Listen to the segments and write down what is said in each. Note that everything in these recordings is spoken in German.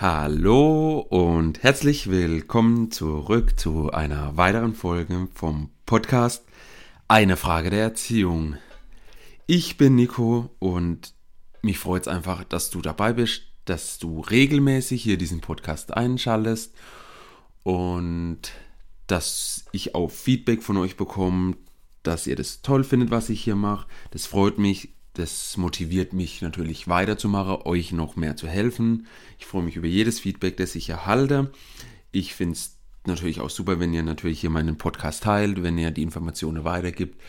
Hallo und herzlich willkommen zurück zu einer weiteren Folge vom Podcast Eine Frage der Erziehung. Ich bin Nico und mich freut es einfach, dass du dabei bist, dass du regelmäßig hier diesen Podcast einschaltest und dass ich auch Feedback von euch bekomme, dass ihr das toll findet, was ich hier mache. Das freut mich das motiviert mich natürlich weiterzumachen, euch noch mehr zu helfen. Ich freue mich über jedes Feedback, das ich erhalte. Ich finde es natürlich auch super, wenn ihr natürlich hier meinen Podcast teilt, wenn ihr die Informationen weitergibt,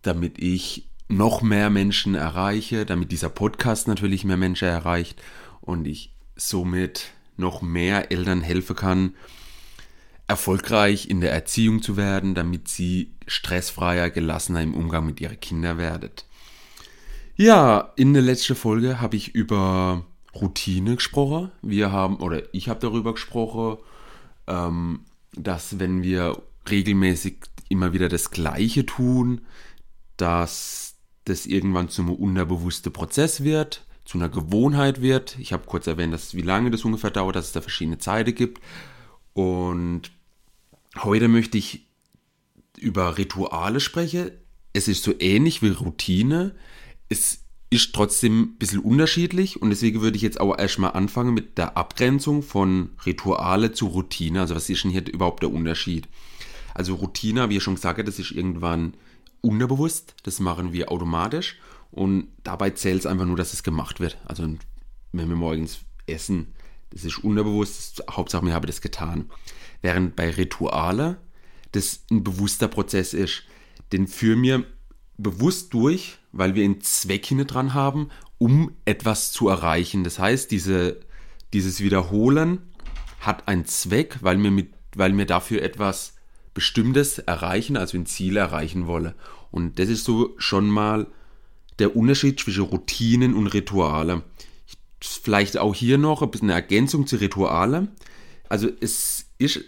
damit ich noch mehr Menschen erreiche, damit dieser Podcast natürlich mehr Menschen erreicht und ich somit noch mehr Eltern helfen kann, erfolgreich in der Erziehung zu werden, damit sie stressfreier, gelassener im Umgang mit ihren Kindern werdet. Ja, in der letzten Folge habe ich über Routine gesprochen. Wir haben, oder ich habe darüber gesprochen, ähm, dass wenn wir regelmäßig immer wieder das Gleiche tun, dass das irgendwann zum unterbewussten Prozess wird, zu einer Gewohnheit wird. Ich habe kurz erwähnt, dass, wie lange das ungefähr dauert, dass es da verschiedene Zeiten gibt. Und heute möchte ich über Rituale sprechen. Es ist so ähnlich wie Routine es ist trotzdem ein bisschen unterschiedlich und deswegen würde ich jetzt auch erstmal anfangen mit der Abgrenzung von Rituale zu Routine. Also was ist denn hier überhaupt der Unterschied? Also Routine, wie ich schon gesagt habe, das ist irgendwann unterbewusst, das machen wir automatisch und dabei zählt es einfach nur, dass es gemacht wird. Also wenn wir morgens essen, das ist unterbewusst, das, Hauptsache wir haben das getan. Während bei Rituale das ein bewusster Prozess ist, den führen wir bewusst durch, weil wir einen Zweck hinter dran haben, um etwas zu erreichen. Das heißt, diese, dieses Wiederholen hat einen Zweck, weil wir, mit, weil wir dafür etwas Bestimmtes erreichen, also ein Ziel erreichen wollen. Und das ist so schon mal der Unterschied zwischen Routinen und Rituale. Vielleicht auch hier noch ein bisschen eine Ergänzung zu Rituale. Also es ist,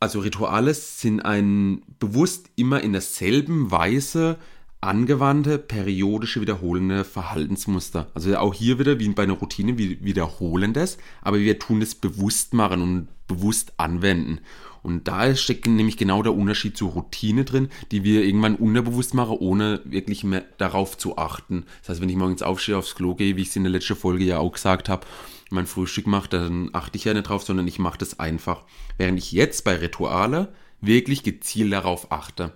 also Rituale sind ein bewusst immer in derselben Weise angewandte, periodische, wiederholende Verhaltensmuster. Also auch hier wieder, wie bei einer Routine, wir wiederholen das, aber wir tun es bewusst machen und bewusst anwenden. Und da steckt nämlich genau der Unterschied zur Routine drin, die wir irgendwann unterbewusst machen, ohne wirklich mehr darauf zu achten. Das heißt, wenn ich morgens aufstehe, aufs Klo gehe, wie ich es in der letzten Folge ja auch gesagt habe, mein Frühstück mache, dann achte ich ja nicht drauf, sondern ich mache das einfach. Während ich jetzt bei Rituale wirklich gezielt darauf achte.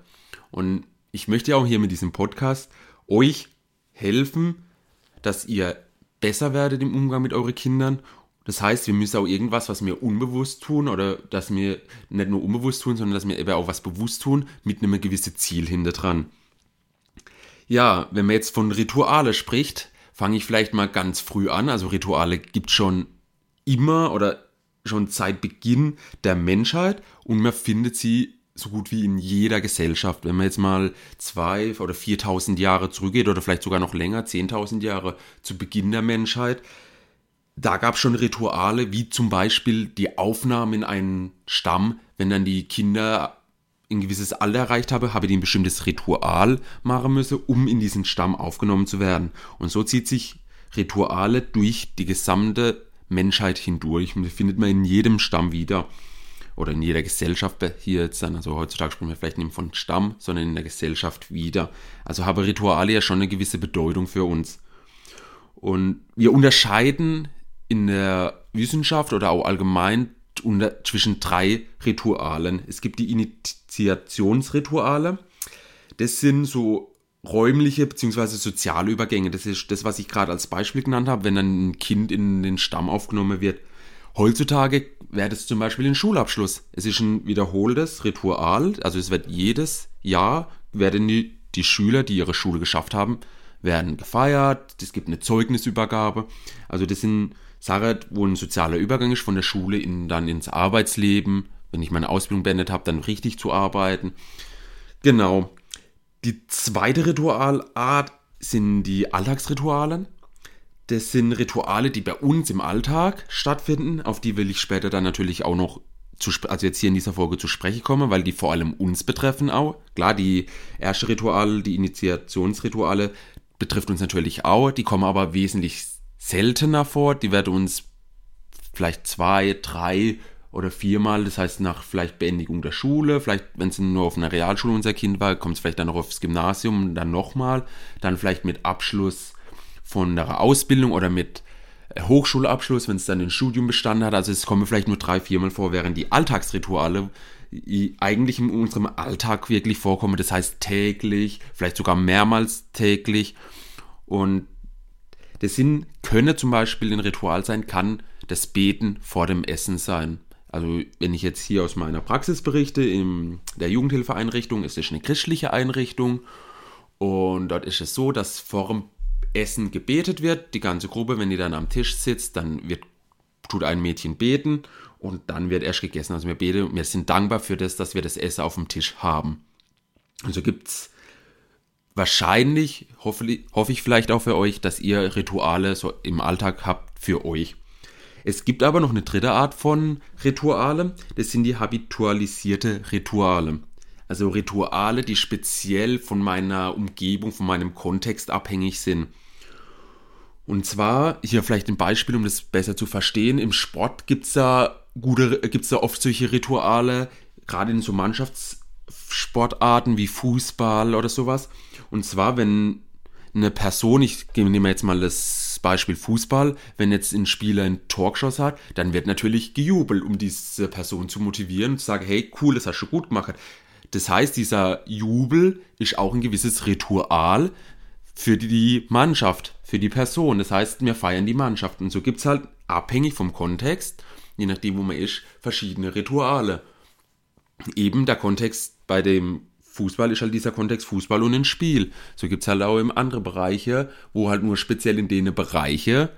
Und ich möchte auch hier mit diesem Podcast euch helfen, dass ihr besser werdet im Umgang mit euren Kindern. Das heißt, wir müssen auch irgendwas, was wir unbewusst tun oder dass wir nicht nur unbewusst tun, sondern dass wir eben auch was bewusst tun, mit einem gewissen Ziel hinter dran. Ja, wenn man jetzt von Rituale spricht, fange ich vielleicht mal ganz früh an. Also Rituale gibt schon immer oder schon seit Beginn der Menschheit und man findet sie so gut wie in jeder Gesellschaft. Wenn man jetzt mal zwei oder 4000 Jahre zurückgeht oder vielleicht sogar noch länger, 10.000 Jahre zu Beginn der Menschheit, da gab es schon Rituale, wie zum Beispiel die Aufnahme in einen Stamm, wenn dann die Kinder ein gewisses Alter erreicht haben, habe die ein bestimmtes Ritual machen müssen, um in diesen Stamm aufgenommen zu werden. Und so zieht sich Rituale durch die gesamte Menschheit hindurch. Findet man in jedem Stamm wieder oder in jeder Gesellschaft hier jetzt dann, also heutzutage sprechen wir vielleicht nicht von Stamm, sondern in der Gesellschaft wieder. Also haben Rituale ja schon eine gewisse Bedeutung für uns. Und wir unterscheiden in der Wissenschaft oder auch allgemein unter, zwischen drei Ritualen. Es gibt die Initiationsrituale. Das sind so räumliche bzw. soziale Übergänge. Das ist das, was ich gerade als Beispiel genannt habe, wenn dann ein Kind in den Stamm aufgenommen wird. Heutzutage wäre das zum Beispiel ein Schulabschluss. Es ist ein wiederholtes Ritual, also es wird jedes Jahr, werden die, die Schüler, die ihre Schule geschafft haben, werden gefeiert, es gibt eine Zeugnisübergabe. Also das sind Sachen, wo ein sozialer Übergang ist von der Schule in, dann ins Arbeitsleben, wenn ich meine Ausbildung beendet habe, dann richtig zu arbeiten. Genau. Die zweite Ritualart sind die Alltagsrituale. Das sind Rituale, die bei uns im Alltag stattfinden. Auf die will ich später dann natürlich auch noch zu, also jetzt hier in dieser Folge zu sprechen kommen, weil die vor allem uns betreffen auch. Klar, die erste Rituale, die Initiationsrituale betrifft uns natürlich auch. Die kommen aber wesentlich seltener vor. Die werden uns vielleicht zwei, drei oder viermal, das heißt nach vielleicht Beendigung der Schule, vielleicht wenn es nur auf einer Realschule unser Kind war, kommt es vielleicht dann noch aufs Gymnasium, dann nochmal, dann vielleicht mit Abschluss von der Ausbildung oder mit äh, Hochschulabschluss, wenn es dann ein Studium bestanden hat. Also es kommen vielleicht nur drei, viermal vor, während die Alltagsrituale eigentlich in unserem Alltag wirklich vorkommen. Das heißt täglich, vielleicht sogar mehrmals täglich. Und der Sinn könne zum Beispiel ein Ritual sein, kann das Beten vor dem Essen sein. Also wenn ich jetzt hier aus meiner Praxis berichte, in der Jugendhilfeeinrichtung ist es eine christliche Einrichtung und dort ist es so, dass vor dem Essen gebetet wird. Die ganze Gruppe, wenn die dann am Tisch sitzt, dann wird, tut ein Mädchen beten und dann wird erst gegessen. Also wir beten, wir sind dankbar für das, dass wir das Essen auf dem Tisch haben. Also gibt es wahrscheinlich, hoffe, hoffe ich vielleicht auch für euch, dass ihr Rituale so im Alltag habt für euch. Es gibt aber noch eine dritte Art von Rituale, das sind die habitualisierte Rituale. Also Rituale, die speziell von meiner Umgebung, von meinem Kontext abhängig sind. Und zwar, hier vielleicht ein Beispiel, um das besser zu verstehen. Im Sport gibt es da gute, gibt's da oft solche Rituale, gerade in so Mannschaftssportarten wie Fußball oder sowas. Und zwar, wenn eine Person, ich nehme jetzt mal das Beispiel Fußball, wenn jetzt ein Spieler ein Tor geschossen hat, dann wird natürlich gejubelt, um diese Person zu motivieren und zu sagen, hey, cool, das hast du gut gemacht. Das heißt, dieser Jubel ist auch ein gewisses Ritual für die Mannschaft, für die Person. Das heißt, wir feiern die Mannschaft. Und so gibt es halt, abhängig vom Kontext, je nachdem, wo man ist, verschiedene Rituale. Eben der Kontext bei dem Fußball ist halt dieser Kontext Fußball und ein Spiel. So gibt es halt auch im andere Bereiche, wo halt nur speziell in denen Bereiche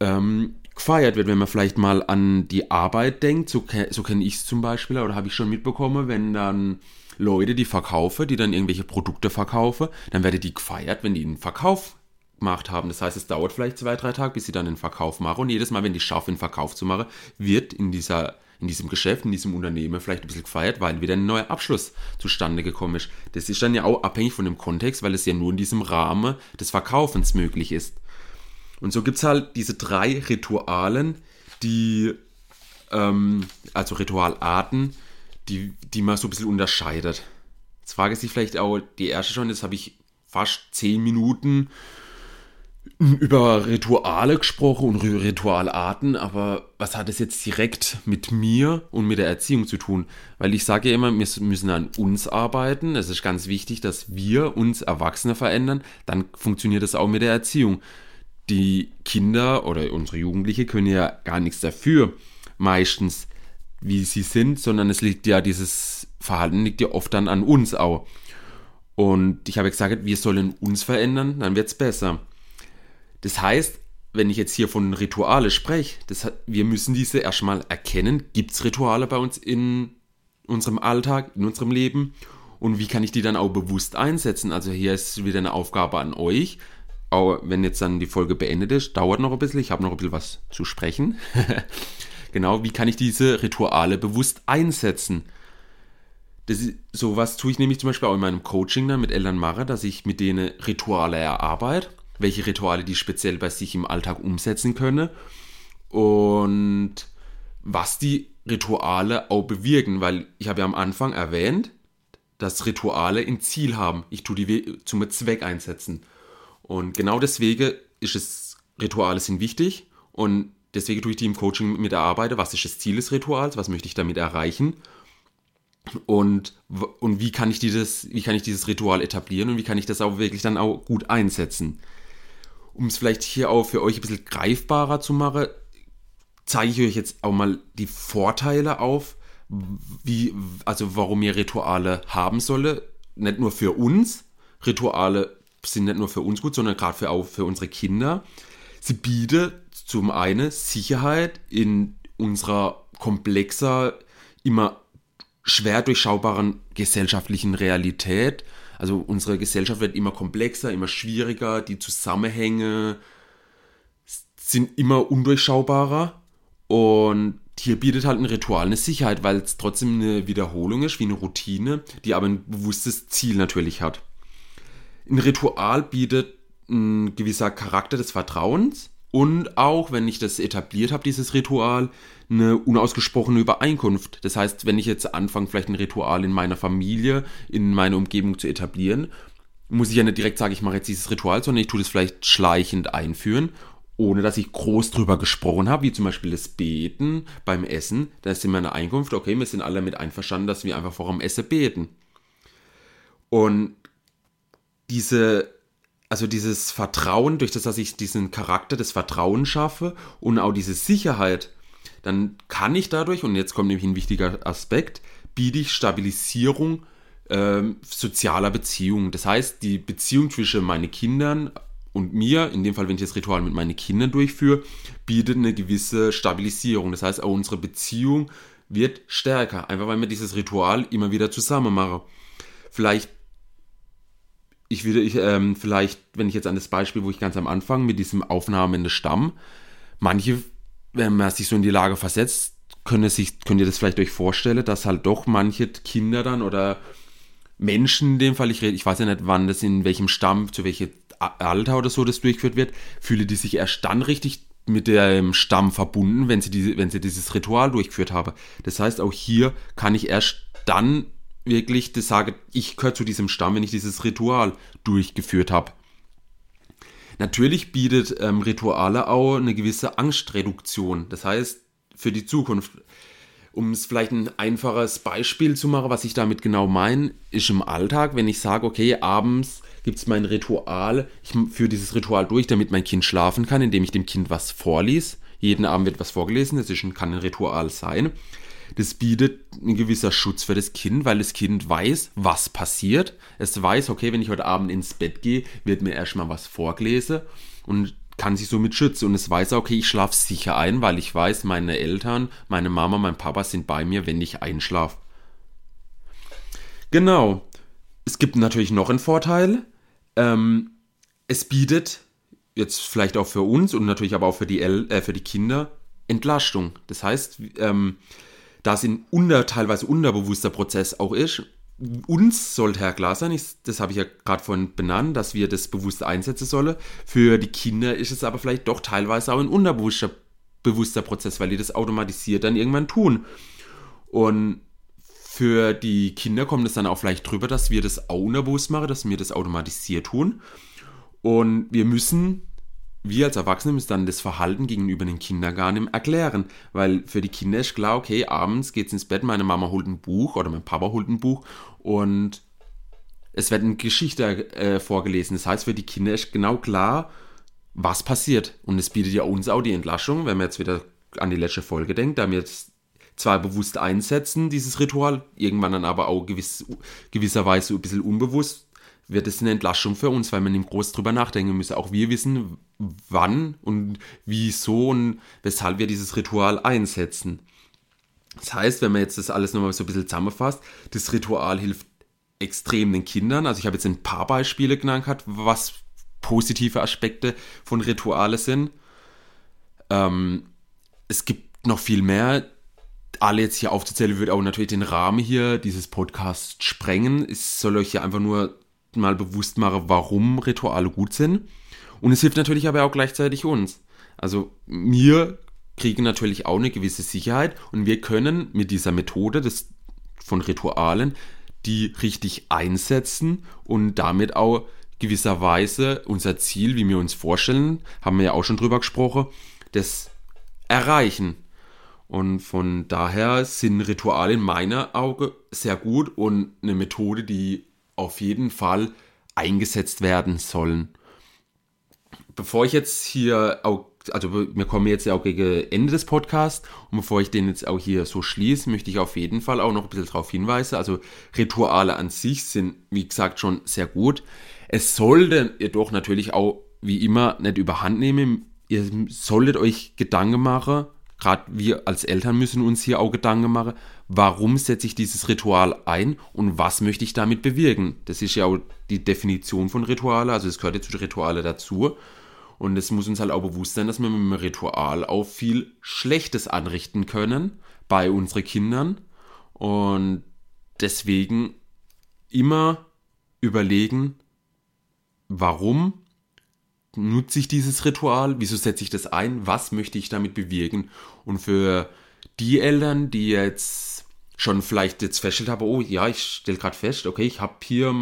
ähm, gefeiert wird, wenn man vielleicht mal an die Arbeit denkt, so, so kenne ich es zum Beispiel, oder habe ich schon mitbekommen, wenn dann Leute, die verkaufen, die dann irgendwelche Produkte verkaufen, dann werden die gefeiert, wenn die einen Verkauf gemacht haben. Das heißt, es dauert vielleicht zwei, drei Tage, bis sie dann den Verkauf machen. Und jedes Mal, wenn die schaffen, einen Verkauf zu machen, wird in, dieser, in diesem Geschäft, in diesem Unternehmen vielleicht ein bisschen gefeiert, weil wieder ein neuer Abschluss zustande gekommen ist. Das ist dann ja auch abhängig von dem Kontext, weil es ja nur in diesem Rahmen des Verkaufens möglich ist. Und so gibt es halt diese drei Ritualen, die, ähm, also Ritualarten, die, die man so ein bisschen unterscheidet. Jetzt frage ich sich vielleicht auch die erste schon, jetzt habe ich fast zehn Minuten über Rituale gesprochen und Ritualarten, aber was hat es jetzt direkt mit mir und mit der Erziehung zu tun? Weil ich sage ja immer, wir müssen an uns arbeiten. Es ist ganz wichtig, dass wir uns Erwachsene verändern. Dann funktioniert es auch mit der Erziehung die Kinder oder unsere Jugendliche können ja gar nichts dafür, meistens, wie sie sind, sondern es liegt ja, dieses Verhalten liegt ja oft dann an uns auch. Und ich habe gesagt, wir sollen uns verändern, dann wird es besser. Das heißt, wenn ich jetzt hier von Rituale spreche, das, wir müssen diese erstmal erkennen. Gibt es Rituale bei uns in unserem Alltag, in unserem Leben? Und wie kann ich die dann auch bewusst einsetzen? Also hier ist wieder eine Aufgabe an euch, auch wenn jetzt dann die Folge beendet ist, dauert noch ein bisschen, ich habe noch ein bisschen was zu sprechen. genau, wie kann ich diese Rituale bewusst einsetzen? Das ist, sowas tue ich nämlich zum Beispiel auch in meinem Coaching dann mit Eltern mache, dass ich mit denen Rituale erarbeite, welche Rituale die speziell bei sich im Alltag umsetzen können und was die Rituale auch bewirken, weil ich habe ja am Anfang erwähnt, dass Rituale ein Ziel haben. Ich tue die zum Zweck einsetzen. Und genau deswegen ist es, Rituale sind wichtig und deswegen tue ich die im Coaching mit erarbeiten, was ist das Ziel des Rituals, was möchte ich damit erreichen und, und wie, kann ich dieses, wie kann ich dieses Ritual etablieren und wie kann ich das auch wirklich dann auch gut einsetzen. Um es vielleicht hier auch für euch ein bisschen greifbarer zu machen, zeige ich euch jetzt auch mal die Vorteile auf, wie, also warum ihr Rituale haben solle. Nicht nur für uns, Rituale sind nicht nur für uns gut, sondern gerade für, auch für unsere Kinder. Sie bietet zum einen Sicherheit in unserer komplexer, immer schwer durchschaubaren gesellschaftlichen Realität. Also unsere Gesellschaft wird immer komplexer, immer schwieriger, die Zusammenhänge sind immer undurchschaubarer und hier bietet halt ein Ritual eine Sicherheit, weil es trotzdem eine Wiederholung ist, wie eine Routine, die aber ein bewusstes Ziel natürlich hat. Ein Ritual bietet ein gewisser Charakter des Vertrauens. Und auch, wenn ich das etabliert habe, dieses Ritual, eine unausgesprochene Übereinkunft. Das heißt, wenn ich jetzt anfange, vielleicht ein Ritual in meiner Familie, in meiner Umgebung zu etablieren, muss ich ja nicht direkt sagen, ich mache jetzt dieses Ritual, sondern ich tue das vielleicht schleichend einführen, ohne dass ich groß drüber gesprochen habe, wie zum Beispiel das Beten beim Essen. Da ist in meiner Einkunft, okay, wir sind alle damit einverstanden, dass wir einfach vor dem Essen beten. Und diese also dieses Vertrauen, durch das, dass ich diesen Charakter des Vertrauens schaffe und auch diese Sicherheit, dann kann ich dadurch, und jetzt kommt nämlich ein wichtiger Aspekt, biete ich Stabilisierung äh, sozialer Beziehungen. Das heißt, die Beziehung zwischen meinen Kindern und mir, in dem Fall, wenn ich das Ritual mit meinen Kindern durchführe, bietet eine gewisse Stabilisierung. Das heißt, auch unsere Beziehung wird stärker, einfach weil wir dieses Ritual immer wieder zusammen machen. Vielleicht ich würde ich, ähm, vielleicht, wenn ich jetzt an das Beispiel, wo ich ganz am Anfang mit diesem Aufnahmen in den Stamm, manche, wenn man sich so in die Lage versetzt, können sich, könnt ihr das vielleicht euch vorstellen, dass halt doch manche Kinder dann oder Menschen in dem Fall, ich rede, ich weiß ja nicht, wann das in welchem Stamm, zu welchem Alter oder so das durchgeführt wird, fühle die sich erst dann richtig mit dem Stamm verbunden, wenn sie, diese, wenn sie dieses Ritual durchgeführt haben. Das heißt, auch hier kann ich erst dann wirklich das sage, ich gehöre zu diesem Stamm, wenn ich dieses Ritual durchgeführt habe. Natürlich bietet ähm, Rituale auch eine gewisse Angstreduktion. Das heißt, für die Zukunft, um es vielleicht ein einfaches Beispiel zu machen, was ich damit genau meine, ist im Alltag, wenn ich sage, okay, abends gibt es mein Ritual, ich führe dieses Ritual durch, damit mein Kind schlafen kann, indem ich dem Kind was vorlies. Jeden Abend wird was vorgelesen, das ist ein, kann ein Ritual sein das bietet ein gewisser Schutz für das Kind, weil das Kind weiß, was passiert. Es weiß, okay, wenn ich heute Abend ins Bett gehe, wird mir erstmal was vorgelesen und kann sich somit schützen. Und es weiß, okay, ich schlafe sicher ein, weil ich weiß, meine Eltern, meine Mama, mein Papa sind bei mir, wenn ich einschlafe. Genau. Es gibt natürlich noch einen Vorteil. Ähm, es bietet jetzt vielleicht auch für uns und natürlich aber auch für die, El äh, für die Kinder Entlastung. Das heißt, ähm, da es ein unter, teilweise unterbewusster Prozess auch ist, uns sollte Herr klar sein, das habe ich ja gerade vorhin benannt, dass wir das bewusst einsetzen sollen. Für die Kinder ist es aber vielleicht doch teilweise auch ein unterbewusster bewusster Prozess, weil die das automatisiert dann irgendwann tun. Und für die Kinder kommt es dann auch vielleicht drüber, dass wir das auch unterbewusst machen, dass wir das automatisiert tun. Und wir müssen wir als Erwachsene müssen dann das Verhalten gegenüber den Kindern gar nicht erklären, weil für die Kinder ist klar, okay, abends geht's ins Bett, meine Mama holt ein Buch oder mein Papa holt ein Buch und es wird eine Geschichte äh, vorgelesen. Das heißt, für die Kinder ist genau klar, was passiert. Und es bietet ja uns auch die Entlassung, wenn man jetzt wieder an die letzte Folge denkt, da wir jetzt zwar bewusst einsetzen, dieses Ritual, irgendwann dann aber auch gewiss, gewisserweise ein bisschen unbewusst, wird es eine Entlassung für uns, weil man nicht groß drüber nachdenken müssen. Auch wir wissen, wann und wieso und weshalb wir dieses Ritual einsetzen. Das heißt, wenn man jetzt das alles nochmal so ein bisschen zusammenfasst, das Ritual hilft extrem den Kindern. Also ich habe jetzt ein paar Beispiele genannt, was positive Aspekte von Rituale sind. Ähm, es gibt noch viel mehr. Alle jetzt hier aufzuzählen, würde auch natürlich den Rahmen hier dieses Podcasts sprengen. Ich soll euch hier einfach nur mal bewusst mache, warum Rituale gut sind. Und es hilft natürlich aber auch gleichzeitig uns. Also wir kriegen natürlich auch eine gewisse Sicherheit und wir können mit dieser Methode des, von Ritualen die richtig einsetzen und damit auch gewisserweise unser Ziel, wie wir uns vorstellen, haben wir ja auch schon drüber gesprochen, das erreichen. Und von daher sind Rituale in meiner Auge sehr gut und eine Methode, die auf jeden Fall eingesetzt werden sollen. Bevor ich jetzt hier auch, also wir kommen jetzt ja auch gegen Ende des Podcasts und bevor ich den jetzt auch hier so schließe, möchte ich auf jeden Fall auch noch ein bisschen darauf hinweisen. Also Rituale an sich sind, wie gesagt, schon sehr gut. Es sollte jedoch natürlich auch, wie immer, nicht überhand nehmen. Ihr solltet euch Gedanken machen, gerade wir als Eltern müssen uns hier auch Gedanken machen, warum setze ich dieses Ritual ein und was möchte ich damit bewirken. Das ist ja auch die Definition von Rituale, also es gehört ja zu den Rituale dazu. Und es muss uns halt auch bewusst sein, dass wir mit einem Ritual auch viel Schlechtes anrichten können bei unseren Kindern. Und deswegen immer überlegen, warum nutze ich dieses Ritual? Wieso setze ich das ein? Was möchte ich damit bewirken? Und für die Eltern, die jetzt schon vielleicht jetzt festgestellt haben, oh ja, ich stelle gerade fest, okay, ich habe hier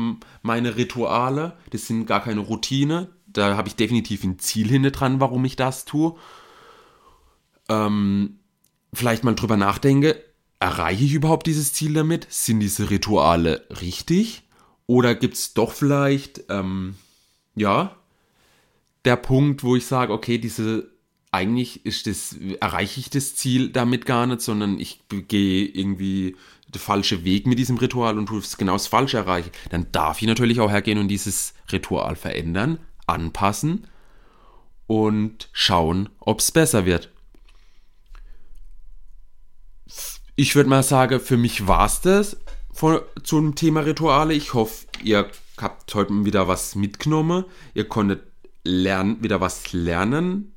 meine Rituale, das sind gar keine Routine, da habe ich definitiv ein Ziel hinter dran, warum ich das tue. Ähm, vielleicht mal drüber nachdenke, erreiche ich überhaupt dieses Ziel damit? Sind diese Rituale richtig? Oder gibt es doch vielleicht, ähm, ja, der Punkt, wo ich sage, okay, diese, eigentlich ist das, erreiche ich das Ziel damit gar nicht, sondern ich gehe irgendwie den falschen Weg mit diesem Ritual und tue es genau das Falsche erreichen. Dann darf ich natürlich auch hergehen und dieses Ritual verändern, anpassen und schauen, ob es besser wird. Ich würde mal sagen, für mich war es das von, zum Thema Rituale. Ich hoffe, ihr habt heute wieder was mitgenommen. Ihr konntet lernen, wieder was lernen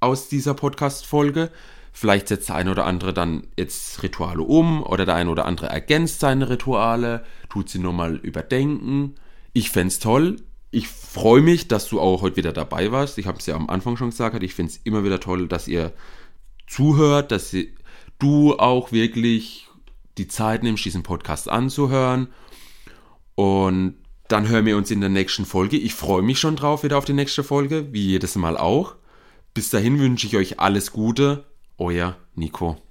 aus dieser Podcast-Folge. Vielleicht setzt der eine oder andere dann jetzt Rituale um oder der eine oder andere ergänzt seine Rituale, tut sie nochmal überdenken. Ich fände es toll. Ich freue mich, dass du auch heute wieder dabei warst. Ich habe es ja am Anfang schon gesagt, ich finde es immer wieder toll, dass ihr zuhört, dass du auch wirklich die Zeit nimmst, diesen Podcast anzuhören. Und dann hören wir uns in der nächsten Folge. Ich freue mich schon drauf wieder auf die nächste Folge, wie jedes Mal auch. Bis dahin wünsche ich euch alles Gute. Euer Nico.